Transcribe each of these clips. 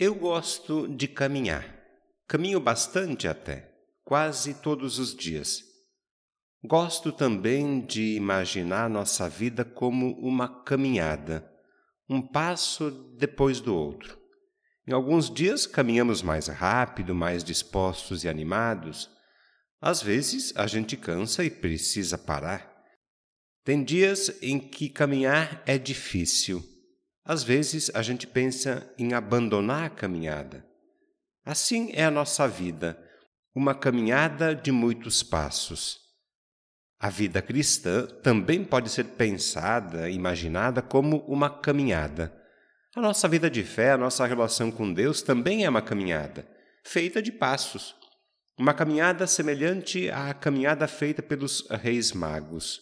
Eu gosto de caminhar. Caminho bastante até, quase todos os dias. Gosto também de imaginar nossa vida como uma caminhada, um passo depois do outro. Em alguns dias caminhamos mais rápido, mais dispostos e animados. Às vezes a gente cansa e precisa parar. Tem dias em que caminhar é difícil às vezes a gente pensa em abandonar a caminhada. Assim é a nossa vida, uma caminhada de muitos passos. A vida cristã também pode ser pensada, imaginada como uma caminhada. A nossa vida de fé, a nossa relação com Deus também é uma caminhada, feita de passos. Uma caminhada semelhante à caminhada feita pelos reis magos,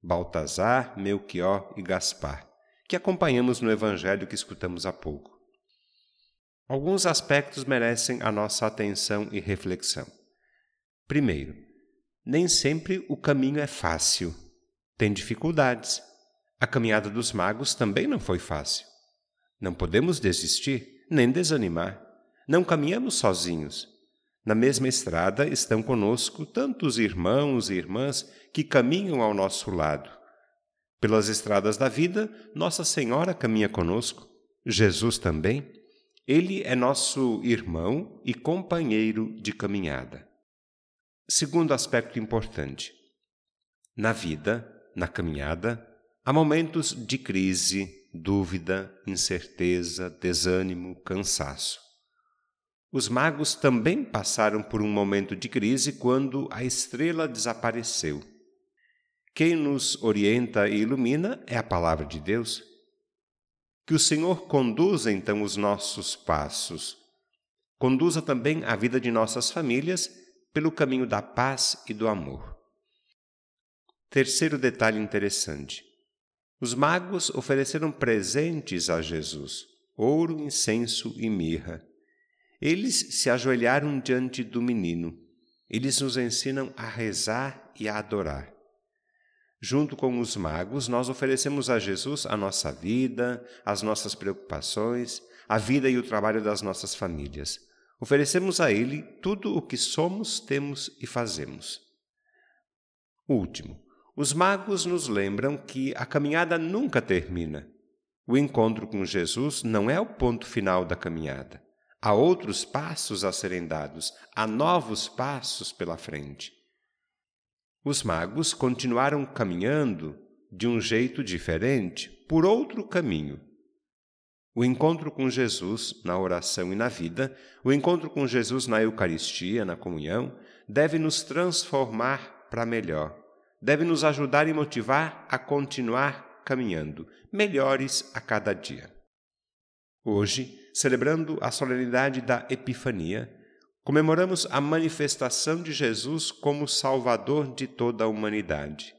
Baltazar, Melchior e Gaspar que acompanhamos no Evangelho que escutamos há pouco. Alguns aspectos merecem a nossa atenção e reflexão. Primeiro, nem sempre o caminho é fácil. Tem dificuldades. A caminhada dos magos também não foi fácil. Não podemos desistir nem desanimar. Não caminhamos sozinhos. Na mesma estrada estão conosco tantos irmãos e irmãs que caminham ao nosso lado. Pelas estradas da vida, Nossa Senhora caminha conosco, Jesus também. Ele é nosso irmão e companheiro de caminhada. Segundo aspecto importante: na vida, na caminhada, há momentos de crise, dúvida, incerteza, desânimo, cansaço. Os magos também passaram por um momento de crise quando a estrela desapareceu. Quem nos orienta e ilumina é a palavra de Deus. Que o Senhor conduza então os nossos passos, conduza também a vida de nossas famílias pelo caminho da paz e do amor. Terceiro detalhe interessante: os magos ofereceram presentes a Jesus: ouro, incenso e mirra. Eles se ajoelharam diante do menino. Eles nos ensinam a rezar e a adorar. Junto com os magos, nós oferecemos a Jesus a nossa vida, as nossas preocupações, a vida e o trabalho das nossas famílias. Oferecemos a Ele tudo o que somos, temos e fazemos. Último, os magos nos lembram que a caminhada nunca termina. O encontro com Jesus não é o ponto final da caminhada. Há outros passos a serem dados, há novos passos pela frente. Os magos continuaram caminhando de um jeito diferente, por outro caminho. O encontro com Jesus na oração e na vida, o encontro com Jesus na Eucaristia, na comunhão, deve nos transformar para melhor, deve nos ajudar e motivar a continuar caminhando, melhores a cada dia. Hoje, celebrando a solenidade da Epifania, comemoramos a manifestação de Jesus como Salvador de toda a humanidade.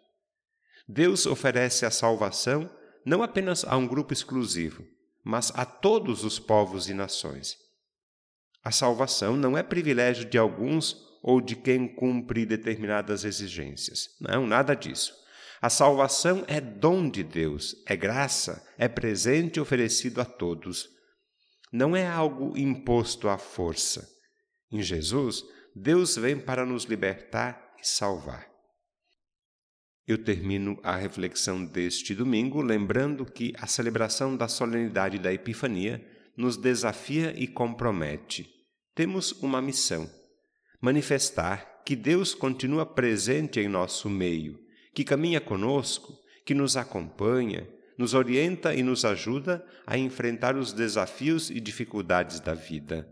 Deus oferece a salvação não apenas a um grupo exclusivo, mas a todos os povos e nações. A salvação não é privilégio de alguns ou de quem cumpre determinadas exigências. Não, nada disso. A salvação é dom de Deus, é graça, é presente oferecido a todos. Não é algo imposto à força. Em Jesus, Deus vem para nos libertar e salvar. Eu termino a reflexão deste domingo lembrando que a celebração da solenidade da Epifania nos desafia e compromete. Temos uma missão: manifestar que Deus continua presente em nosso meio, que caminha conosco, que nos acompanha, nos orienta e nos ajuda a enfrentar os desafios e dificuldades da vida.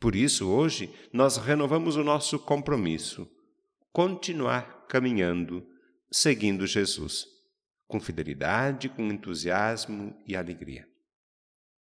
Por isso, hoje, nós renovamos o nosso compromisso, continuar caminhando, seguindo Jesus, com fidelidade, com entusiasmo e alegria.